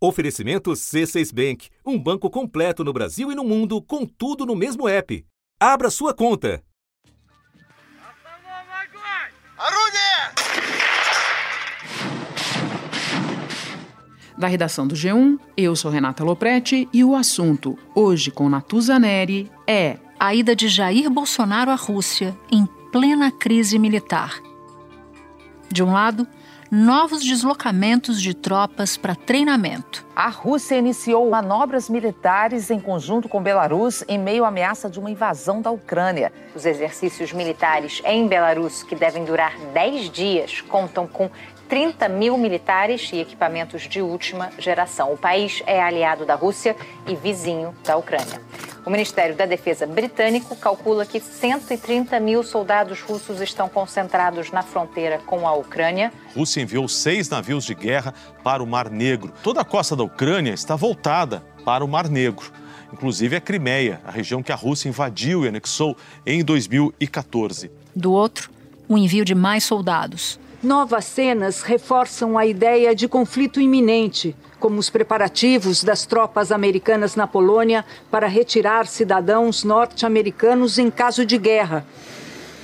Oferecimento C6 Bank, um banco completo no Brasil e no mundo, com tudo no mesmo app. Abra sua conta. Da redação do G1, eu sou Renata Loprete e o assunto, hoje com Natuza Neri, é a ida de Jair Bolsonaro à Rússia em plena crise militar. De um lado, novos deslocamentos de tropas para treinamento. A Rússia iniciou manobras militares em conjunto com Belarus em meio à ameaça de uma invasão da Ucrânia. Os exercícios militares em Belarus, que devem durar 10 dias, contam com 30 mil militares e equipamentos de última geração. O país é aliado da Rússia e vizinho da Ucrânia. O Ministério da Defesa britânico calcula que 130 mil soldados russos estão concentrados na fronteira com a Ucrânia. A Rússia enviou seis navios de guerra para o Mar Negro. Toda a costa da Ucrânia está voltada para o Mar Negro inclusive a Crimeia, a região que a Rússia invadiu e anexou em 2014. Do outro, o envio de mais soldados. Novas cenas reforçam a ideia de conflito iminente, como os preparativos das tropas americanas na Polônia para retirar cidadãos norte-americanos em caso de guerra,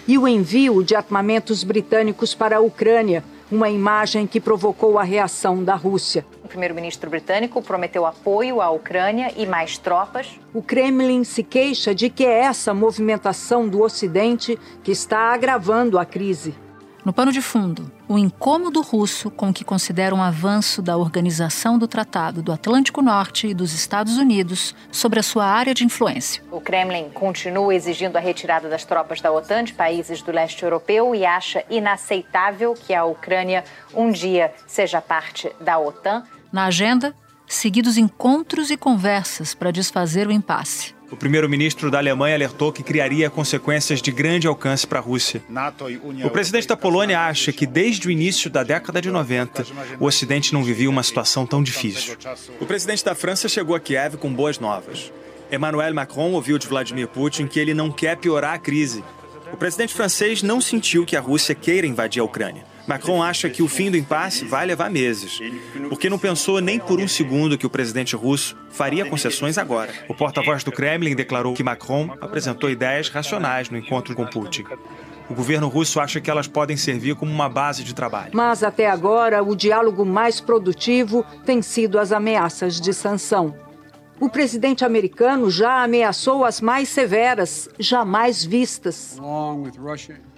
e o envio de armamentos britânicos para a Ucrânia, uma imagem que provocou a reação da Rússia. O primeiro-ministro britânico prometeu apoio à Ucrânia e mais tropas. O Kremlin se queixa de que é essa movimentação do Ocidente que está agravando a crise. No pano de fundo, o incômodo russo com que considera um avanço da Organização do Tratado do Atlântico Norte e dos Estados Unidos sobre a sua área de influência. O Kremlin continua exigindo a retirada das tropas da OTAN de países do leste europeu e acha inaceitável que a Ucrânia um dia seja parte da OTAN. Na agenda, seguidos encontros e conversas para desfazer o impasse. O primeiro-ministro da Alemanha alertou que criaria consequências de grande alcance para a Rússia. O presidente da Polônia acha que desde o início da década de 90, o Ocidente não vivia uma situação tão difícil. O presidente da França chegou a Kiev com boas novas. Emmanuel Macron ouviu de Vladimir Putin que ele não quer piorar a crise. O presidente francês não sentiu que a Rússia queira invadir a Ucrânia. Macron acha que o fim do impasse vai levar meses, porque não pensou nem por um segundo que o presidente russo faria concessões agora. O porta-voz do Kremlin declarou que Macron apresentou ideias racionais no encontro com Putin. O governo russo acha que elas podem servir como uma base de trabalho. Mas até agora, o diálogo mais produtivo tem sido as ameaças de sanção. O presidente americano já ameaçou as mais severas, jamais vistas.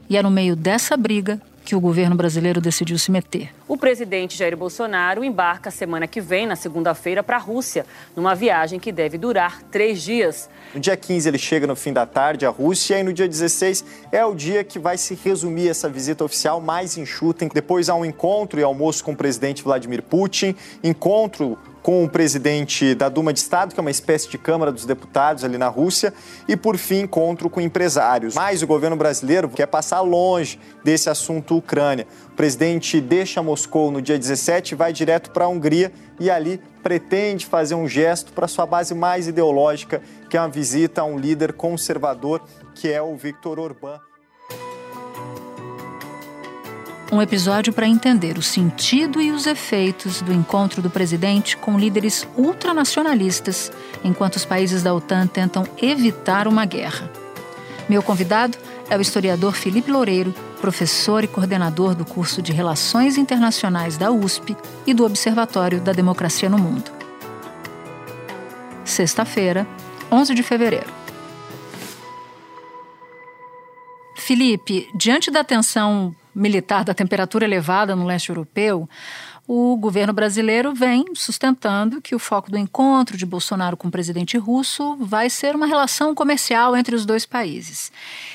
E é no meio dessa briga que o governo brasileiro decidiu se meter. O presidente Jair Bolsonaro embarca semana que vem, na segunda-feira, para a Rússia, numa viagem que deve durar três dias. No dia 15, ele chega no fim da tarde à Rússia e no dia 16 é o dia que vai se resumir essa visita oficial mais enxuta. Depois há um encontro e almoço com o presidente Vladimir Putin, encontro com o presidente da Duma de Estado, que é uma espécie de Câmara dos Deputados ali na Rússia, e por fim encontro com empresários. Mas o governo brasileiro quer passar longe desse assunto Ucrânia. O presidente deixa Moscou no dia 17, vai direto para a Hungria e ali pretende fazer um gesto para sua base mais ideológica, que é uma visita a um líder conservador, que é o Viktor Orbán. Um episódio para entender o sentido e os efeitos do encontro do presidente com líderes ultranacionalistas, enquanto os países da OTAN tentam evitar uma guerra. Meu convidado é o historiador Felipe Loureiro, professor e coordenador do curso de Relações Internacionais da USP e do Observatório da Democracia no Mundo. Sexta-feira, 11 de fevereiro. Felipe, diante da tensão militar da temperatura elevada no leste europeu, o governo brasileiro vem sustentando que o foco do encontro de Bolsonaro com o presidente russo vai ser uma relação comercial entre os dois países.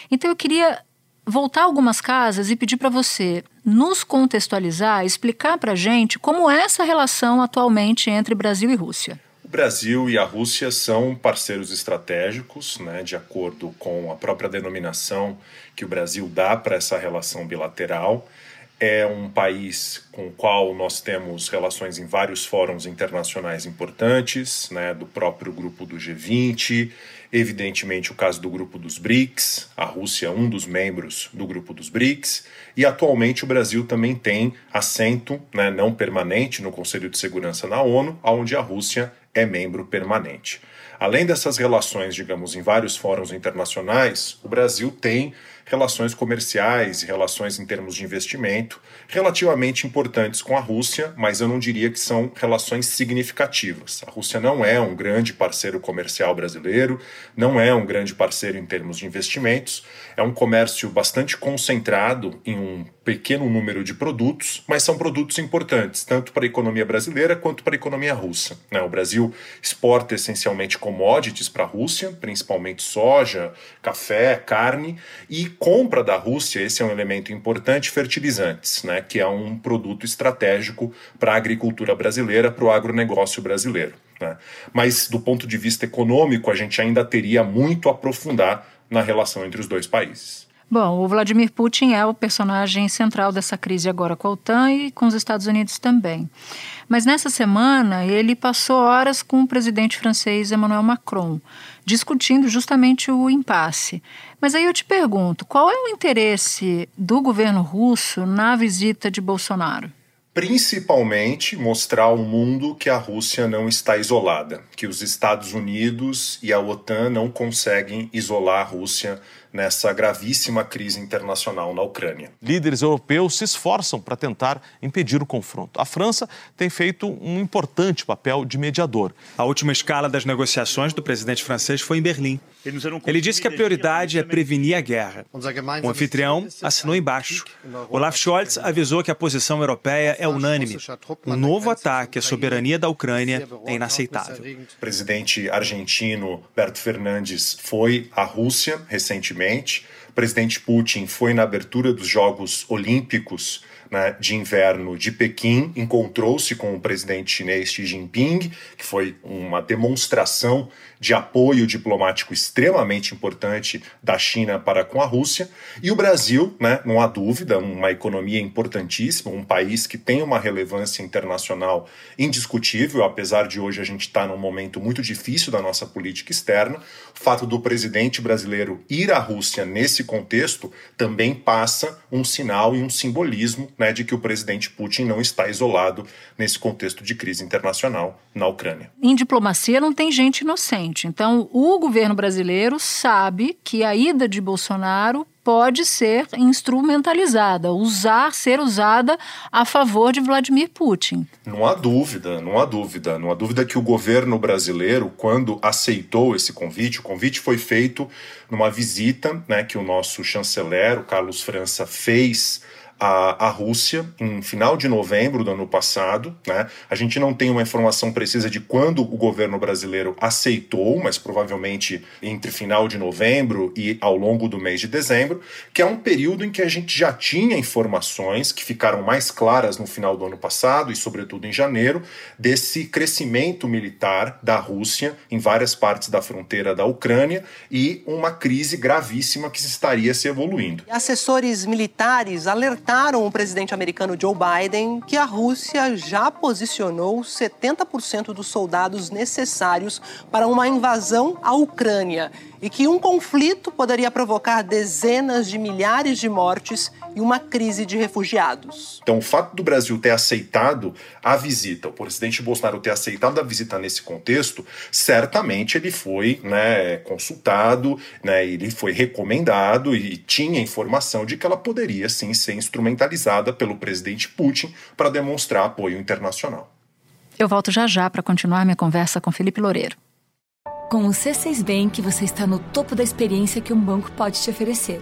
Então eu queria voltar algumas casas e pedir para você nos contextualizar, explicar para a gente como é essa relação atualmente entre Brasil e Rússia. Brasil e a Rússia são parceiros estratégicos, né, de acordo com a própria denominação que o Brasil dá para essa relação bilateral. é um país com o qual nós temos relações em vários fóruns internacionais importantes, né, do próprio grupo do G20, evidentemente o caso do grupo dos BRICS, a Rússia é um dos membros do grupo dos BRICS, e atualmente o Brasil também tem assento né, não permanente no Conselho de Segurança na ONU, onde a Rússia é membro permanente. Além dessas relações, digamos, em vários fóruns internacionais, o Brasil tem relações comerciais e relações em termos de investimento relativamente importantes com a Rússia, mas eu não diria que são relações significativas. A Rússia não é um grande parceiro comercial brasileiro, não é um grande parceiro em termos de investimentos, é um comércio bastante concentrado em um pequeno número de produtos, mas são produtos importantes, tanto para a economia brasileira quanto para a economia russa. Né? O Brasil exporta essencialmente commodities para a Rússia, principalmente soja, café, carne, e compra da Rússia, esse é um elemento importante, fertilizantes, né? que é um produto estratégico para a agricultura brasileira, para o agronegócio brasileiro. Né? Mas, do ponto de vista econômico, a gente ainda teria muito a aprofundar na relação entre os dois países. Bom, o Vladimir Putin é o personagem central dessa crise agora com a OTAN e com os Estados Unidos também. Mas nessa semana ele passou horas com o presidente francês Emmanuel Macron, discutindo justamente o impasse. Mas aí eu te pergunto, qual é o interesse do governo russo na visita de Bolsonaro? Principalmente mostrar ao mundo que a Rússia não está isolada, que os Estados Unidos e a OTAN não conseguem isolar a Rússia nessa gravíssima crise internacional na Ucrânia. Líderes europeus se esforçam para tentar impedir o confronto. A França tem feito um importante papel de mediador. A última escala das negociações do presidente francês foi em Berlim. Ele disse que a prioridade é prevenir a guerra. O anfitrião assinou embaixo. Olaf Scholz avisou que a posição europeia é unânime. Um novo ataque à soberania da Ucrânia é inaceitável. O presidente argentino Berto Fernandes foi à Rússia recentemente recentemente. O presidente Putin foi na abertura dos Jogos Olímpicos né, de inverno de Pequim, encontrou-se com o presidente chinês Xi Jinping, que foi uma demonstração de apoio diplomático extremamente importante da China para com a Rússia. E o Brasil, né, não há dúvida, uma economia importantíssima, um país que tem uma relevância internacional indiscutível, apesar de hoje a gente estar tá num momento muito difícil da nossa política externa. O fato do presidente brasileiro ir à Rússia nesse contexto também passa um sinal e um simbolismo né, de que o presidente Putin não está isolado nesse contexto de crise internacional na Ucrânia. Em diplomacia não tem gente inocente. Então, o governo brasileiro sabe que a ida de Bolsonaro pode ser instrumentalizada, usar, ser usada a favor de Vladimir Putin. Não há dúvida, não há dúvida, não há dúvida que o governo brasileiro, quando aceitou esse convite, o convite foi feito numa visita, né, que o nosso chanceler, o Carlos França, fez a, a Rússia em final de novembro do ano passado. Né? A gente não tem uma informação precisa de quando o governo brasileiro aceitou, mas provavelmente entre final de novembro e ao longo do mês de dezembro, que é um período em que a gente já tinha informações que ficaram mais claras no final do ano passado e, sobretudo, em janeiro, desse crescimento militar da Rússia em várias partes da fronteira da Ucrânia e uma crise gravíssima que estaria se evoluindo. Assessores militares alertaram alertaram o presidente americano Joe Biden que a Rússia já posicionou 70% dos soldados necessários para uma invasão à Ucrânia e que um conflito poderia provocar dezenas de milhares de mortes e uma crise de refugiados. Então, o fato do Brasil ter aceitado a visita, o presidente Bolsonaro ter aceitado a visita nesse contexto, certamente ele foi né, consultado, né, ele foi recomendado e tinha informação de que ela poderia sim ser instrumentalizada pelo presidente Putin para demonstrar apoio internacional. Eu volto já já para continuar minha conversa com Felipe Loureiro. Com o C6 Bank, você está no topo da experiência que um banco pode te oferecer.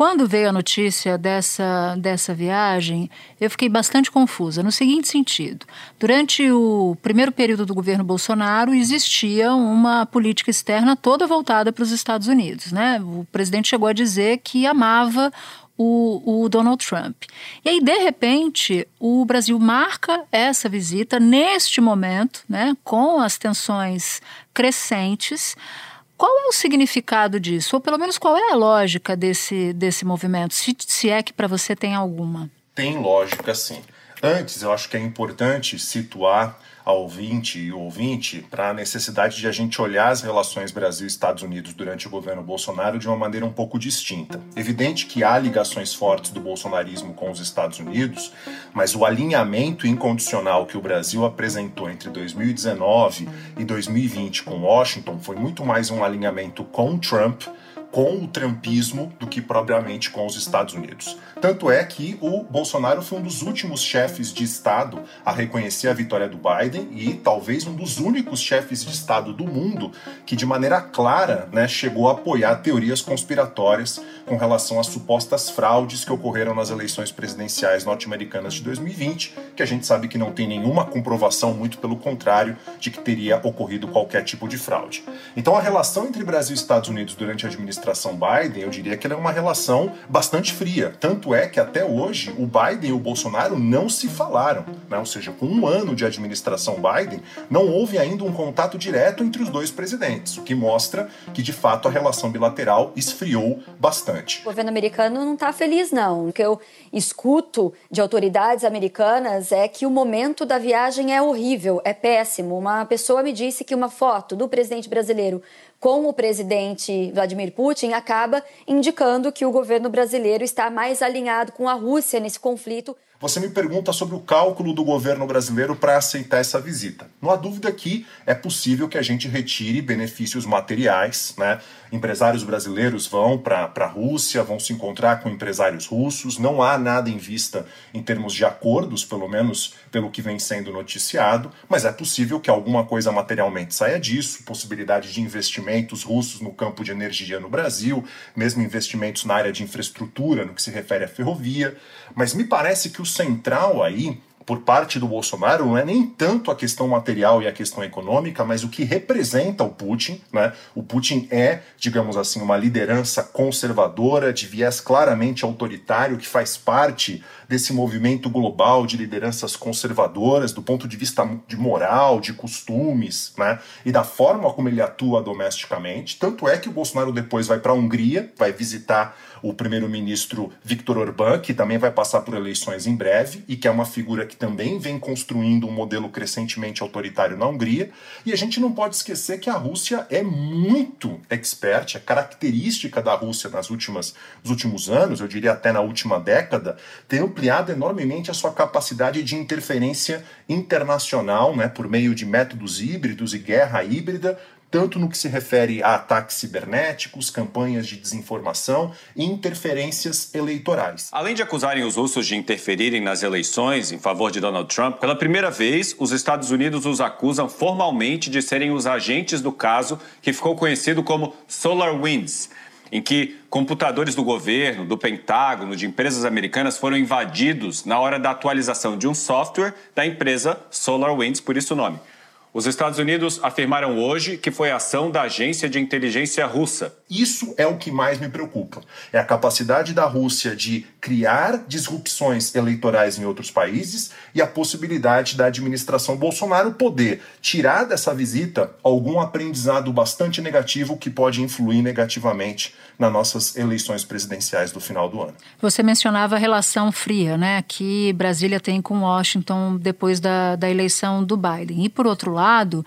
Quando veio a notícia dessa, dessa viagem, eu fiquei bastante confusa, no seguinte sentido: durante o primeiro período do governo Bolsonaro, existia uma política externa toda voltada para os Estados Unidos. Né? O presidente chegou a dizer que amava o, o, Donald Trump. E aí, de repente, o Brasil marca essa visita neste momento, né, com as tensões crescentes. Qual é o significado disso? Ou pelo menos qual é a lógica desse, desse movimento, se, se é que para você tem alguma? Tem lógica, sim. Antes, eu acho que é importante situar ao ouvinte e ouvinte para a necessidade de a gente olhar as relações Brasil Estados Unidos durante o governo Bolsonaro de uma maneira um pouco distinta. Evidente que há ligações fortes do bolsonarismo com os Estados Unidos, mas o alinhamento incondicional que o Brasil apresentou entre 2019 e 2020 com Washington foi muito mais um alinhamento com Trump com o trumpismo do que propriamente com os Estados Unidos. Tanto é que o Bolsonaro foi um dos últimos chefes de Estado a reconhecer a vitória do Biden e talvez um dos únicos chefes de Estado do mundo que, de maneira clara, né, chegou a apoiar teorias conspiratórias com relação às supostas fraudes que ocorreram nas eleições presidenciais norte-americanas de 2020, que a gente sabe que não tem nenhuma comprovação, muito pelo contrário, de que teria ocorrido qualquer tipo de fraude. Então, a relação entre Brasil e Estados Unidos durante a administração administração Biden, eu diria que ela é uma relação bastante fria. Tanto é que até hoje o Biden e o Bolsonaro não se falaram. Né? Ou seja, com um ano de administração Biden, não houve ainda um contato direto entre os dois presidentes, o que mostra que de fato a relação bilateral esfriou bastante. O governo americano não está feliz, não. O que eu escuto de autoridades americanas é que o momento da viagem é horrível, é péssimo. Uma pessoa me disse que uma foto do presidente brasileiro com o presidente Vladimir Putin acaba indicando que o governo brasileiro está mais alinhado com a Rússia nesse conflito. Você me pergunta sobre o cálculo do governo brasileiro para aceitar essa visita. Não há dúvida que é possível que a gente retire benefícios materiais, né? Empresários brasileiros vão para a Rússia, vão se encontrar com empresários russos, não há nada em vista em termos de acordos, pelo menos pelo que vem sendo noticiado, mas é possível que alguma coisa materialmente saia disso, possibilidade de investimentos russos no campo de energia no Brasil, mesmo investimentos na área de infraestrutura, no que se refere à ferrovia. Mas me parece que o central aí por parte do Bolsonaro não é nem tanto a questão material e a questão econômica, mas o que representa o Putin. Né? O Putin é, digamos assim, uma liderança conservadora, de viés claramente autoritário, que faz parte desse movimento global de lideranças conservadoras, do ponto de vista de moral, de costumes, né? e da forma como ele atua domesticamente. Tanto é que o Bolsonaro depois vai para a Hungria, vai visitar o primeiro-ministro Viktor Orbán, que também vai passar por eleições em breve e que é uma figura que também vem construindo um modelo crescentemente autoritário na Hungria. E a gente não pode esquecer que a Rússia é muito expert, é característica da Rússia nas últimas, nos últimos anos, eu diria até na última década, tem ampliado enormemente a sua capacidade de interferência internacional, né, por meio de métodos híbridos e guerra híbrida, tanto no que se refere a ataques cibernéticos, campanhas de desinformação e interferências eleitorais. Além de acusarem os russos de interferirem nas eleições em favor de Donald Trump, pela primeira vez, os Estados Unidos os acusam formalmente de serem os agentes do caso que ficou conhecido como SolarWinds em que computadores do governo, do Pentágono, de empresas americanas foram invadidos na hora da atualização de um software da empresa SolarWinds, por isso o nome. Os Estados Unidos afirmaram hoje que foi ação da agência de inteligência russa. Isso é o que mais me preocupa. É a capacidade da Rússia de criar disrupções eleitorais em outros países e a possibilidade da administração Bolsonaro poder tirar dessa visita algum aprendizado bastante negativo que pode influir negativamente nas nossas eleições presidenciais do final do ano. Você mencionava a relação fria, né, que Brasília tem com Washington depois da, da eleição do Biden. E por outro lado, lado,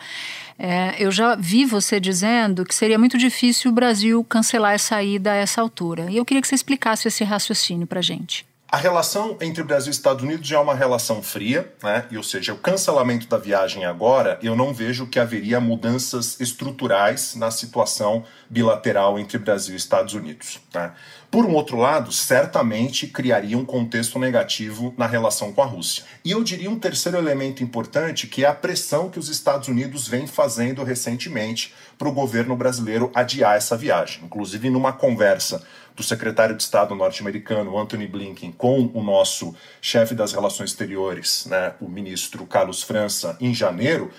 é, eu já vi você dizendo que seria muito difícil o Brasil cancelar essa ida a essa altura. E eu queria que você explicasse esse raciocínio para gente. A relação entre Brasil e Estados Unidos já é uma relação fria, né? E, ou seja, o cancelamento da viagem agora, eu não vejo que haveria mudanças estruturais na situação bilateral entre Brasil e Estados Unidos. Né? Por um outro lado, certamente criaria um contexto negativo na relação com a Rússia. E eu diria um terceiro elemento importante, que é a pressão que os Estados Unidos vem fazendo recentemente para o governo brasileiro adiar essa viagem. Inclusive, numa conversa do secretário de Estado norte-americano, Anthony Blinken, com o nosso chefe das relações exteriores, né, o ministro Carlos França, em janeiro,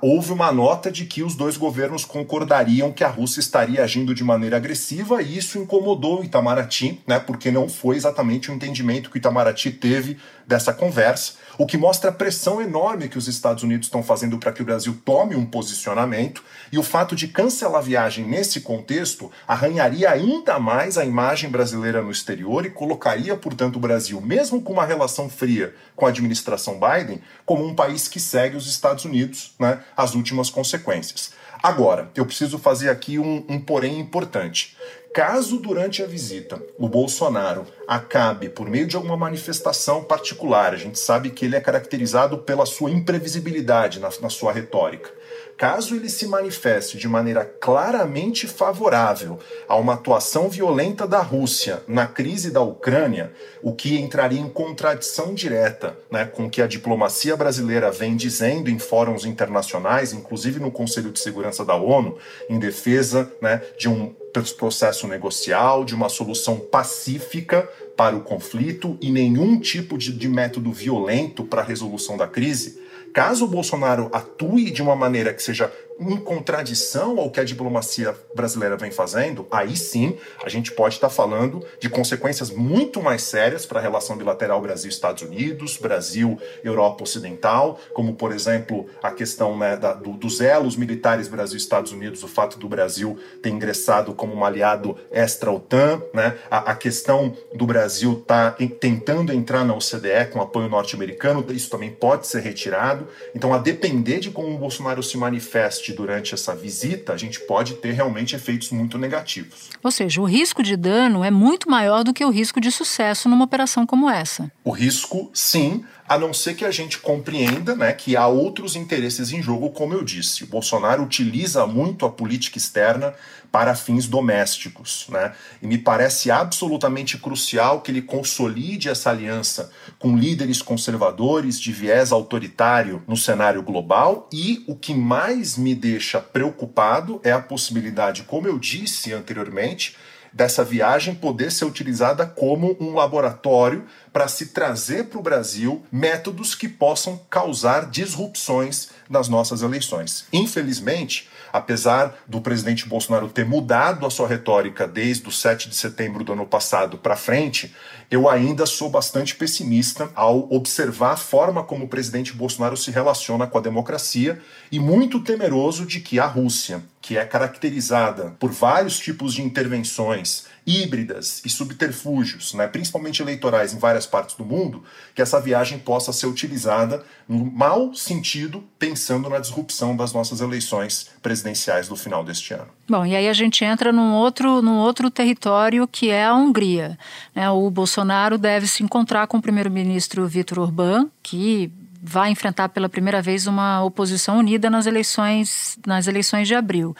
houve uma nota de que os dois governos concordariam que a Rússia estaria agindo de maneira agressiva e isso incomodou o Itamaraty, né, porque não foi exatamente o entendimento que o Itamaraty teve dessa conversa, o que mostra a pressão enorme que os Estados Unidos estão fazendo para que o Brasil tome um posicionamento e o fato de cancelar a viagem nesse contexto arranharia ainda mais a imagem brasileira no exterior e colocaria, portanto, o Brasil, mesmo com uma relação fria com a administração Biden, como um país que segue os Estados Unidos, né, as últimas consequências. Agora, eu preciso fazer aqui um, um porém importante. Caso durante a visita o Bolsonaro acabe por meio de alguma manifestação particular, a gente sabe que ele é caracterizado pela sua imprevisibilidade na, na sua retórica. Caso ele se manifeste de maneira claramente favorável a uma atuação violenta da Rússia na crise da Ucrânia, o que entraria em contradição direta né, com o que a diplomacia brasileira vem dizendo em fóruns internacionais, inclusive no Conselho de Segurança da ONU, em defesa né, de um processo negocial, de uma solução pacífica para o conflito e nenhum tipo de, de método violento para a resolução da crise, caso o Bolsonaro atue de uma maneira que seja em contradição ao que a diplomacia brasileira vem fazendo, aí sim a gente pode estar falando de consequências muito mais sérias para a relação bilateral Brasil-Estados Unidos, Brasil-Europa Ocidental, como, por exemplo, a questão né, da, do, dos elos militares Brasil-Estados Unidos, o fato do Brasil ter ingressado como um aliado extra-OTAN, né, a, a, questão do Brasil estar tá tentando entrar na OCDE com apoio norte-americano, isso também pode ser retirado. Então, a depender de como o Bolsonaro se manifeste durante essa visita, a gente pode ter realmente efeitos muito negativos. Ou seja, o risco de dano é muito maior do que o risco de sucesso numa operação como essa. O risco, sim, a não ser que a gente compreenda né, que há outros interesses em jogo, como eu disse. O Bolsonaro utiliza muito a política externa para fins domésticos. Né? E me parece absolutamente crucial que ele consolide essa aliança com líderes conservadores de viés autoritário no cenário global. E o que mais me deixa preocupado é a possibilidade, como eu disse anteriormente, dessa viagem poder ser utilizada como um laboratório para se trazer para o Brasil métodos que possam causar disrupções nas nossas eleições. Infelizmente, apesar do presidente Bolsonaro ter mudado a sua retórica desde o 7 de setembro do ano passado para frente, eu ainda sou bastante pessimista ao observar a forma como o presidente Bolsonaro se relaciona com a democracia e muito temeroso de que a Rússia, que é caracterizada por vários tipos de intervenções híbridas e subterfúgios, né, principalmente eleitorais em várias partes do mundo, que essa viagem possa ser utilizada no mau sentido, pensando na disrupção das nossas eleições presidenciais do final deste ano. Bom, e aí a gente entra num outro, num outro território que é a Hungria. Né? O Bolsonaro deve se encontrar com o primeiro-ministro Viktor Orbán, que vai enfrentar pela primeira vez uma oposição unida nas eleições, nas eleições de abril.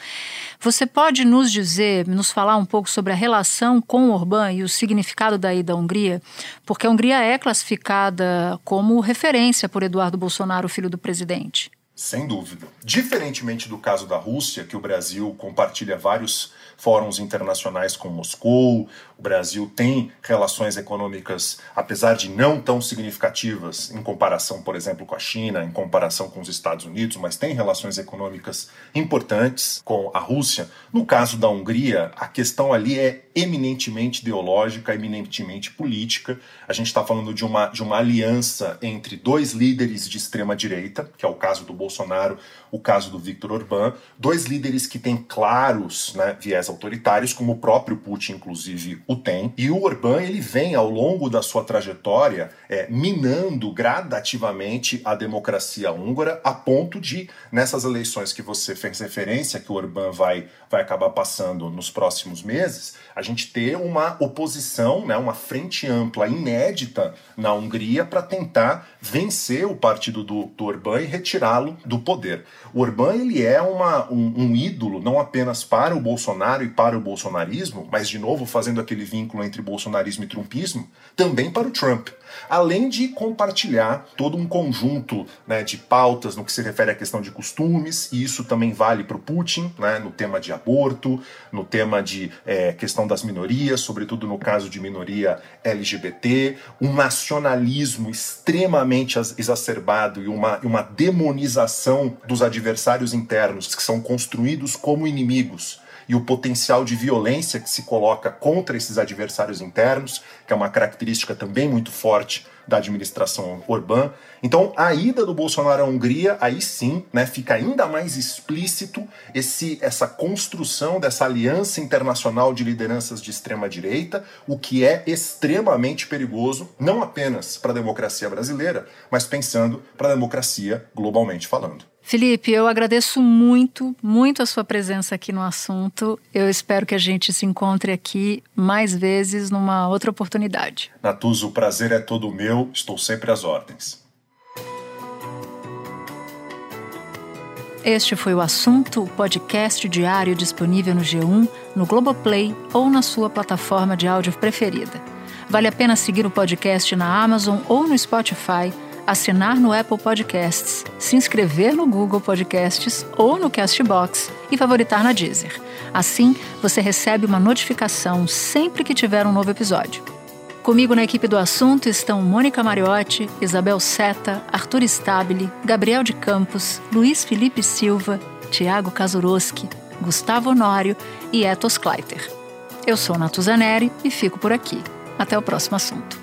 Você pode nos dizer, nos falar um pouco sobre a relação com Orbán e o significado da ida à Hungria? Porque a Hungria é classificada como referência por Eduardo Bolsonaro, filho do presidente. Sem dúvida. Diferentemente do caso da Rússia, que o Brasil compartilha vários fóruns internacionais com Moscou, o Brasil tem relações econômicas, apesar de não tão significativas em comparação, por exemplo, com a China, em comparação com os Estados Unidos, mas tem relações econômicas importantes com a Rússia. No caso da Hungria, a questão ali é eminentemente ideológica, eminentemente política. A gente está falando de uma, de uma aliança entre dois líderes de extrema direita, que é o caso do Bolsonaro, o caso do Viktor Orbán, dois líderes que têm claros né, viés autoritários, como o próprio Putin, inclusive, o tem. E o Orbán ele vem ao longo da sua trajetória é, minando gradativamente a democracia húngara, a ponto de, nessas eleições que você fez referência, que o Orbán vai, vai acabar passando nos próximos meses, a gente ter uma oposição, né, uma frente ampla inédita na Hungria para tentar vencer o partido do, do Orbán e retirá-lo do poder. O Orbán ele é uma, um, um, ídolo não apenas para o Bolsonaro e para o bolsonarismo, mas de novo fazendo aquele vínculo entre bolsonarismo e trumpismo, também para o Trump. Além de compartilhar todo um conjunto né, de pautas no que se refere à questão de costumes, e isso também vale para o Putin, né, no tema de aborto, no tema de é, questão das minorias, sobretudo no caso de minoria LGBT, um nacionalismo extremamente exacerbado e uma, uma demonização dos adversários internos que são construídos como inimigos e o potencial de violência que se coloca contra esses adversários internos, que é uma característica também muito forte da administração Orbán. Então, a ida do Bolsonaro à Hungria, aí sim, né, fica ainda mais explícito esse, essa construção dessa aliança internacional de lideranças de extrema direita, o que é extremamente perigoso, não apenas para a democracia brasileira, mas pensando para a democracia globalmente falando. Felipe, eu agradeço muito, muito a sua presença aqui no assunto. Eu espero que a gente se encontre aqui mais vezes numa outra oportunidade. Natuza, o prazer é todo meu, estou sempre às ordens. Este foi o assunto, podcast diário disponível no G1, no Globoplay ou na sua plataforma de áudio preferida. Vale a pena seguir o podcast na Amazon ou no Spotify assinar no Apple Podcasts, se inscrever no Google Podcasts ou no Castbox e favoritar na Deezer. Assim, você recebe uma notificação sempre que tiver um novo episódio. Comigo na equipe do assunto estão Mônica Mariotti, Isabel Seta, Arthur Stabile, Gabriel de Campos, Luiz Felipe Silva, Tiago Kazuroski, Gustavo Honório e Etos Kleiter. Eu sou Natuzaneri e fico por aqui. Até o próximo assunto.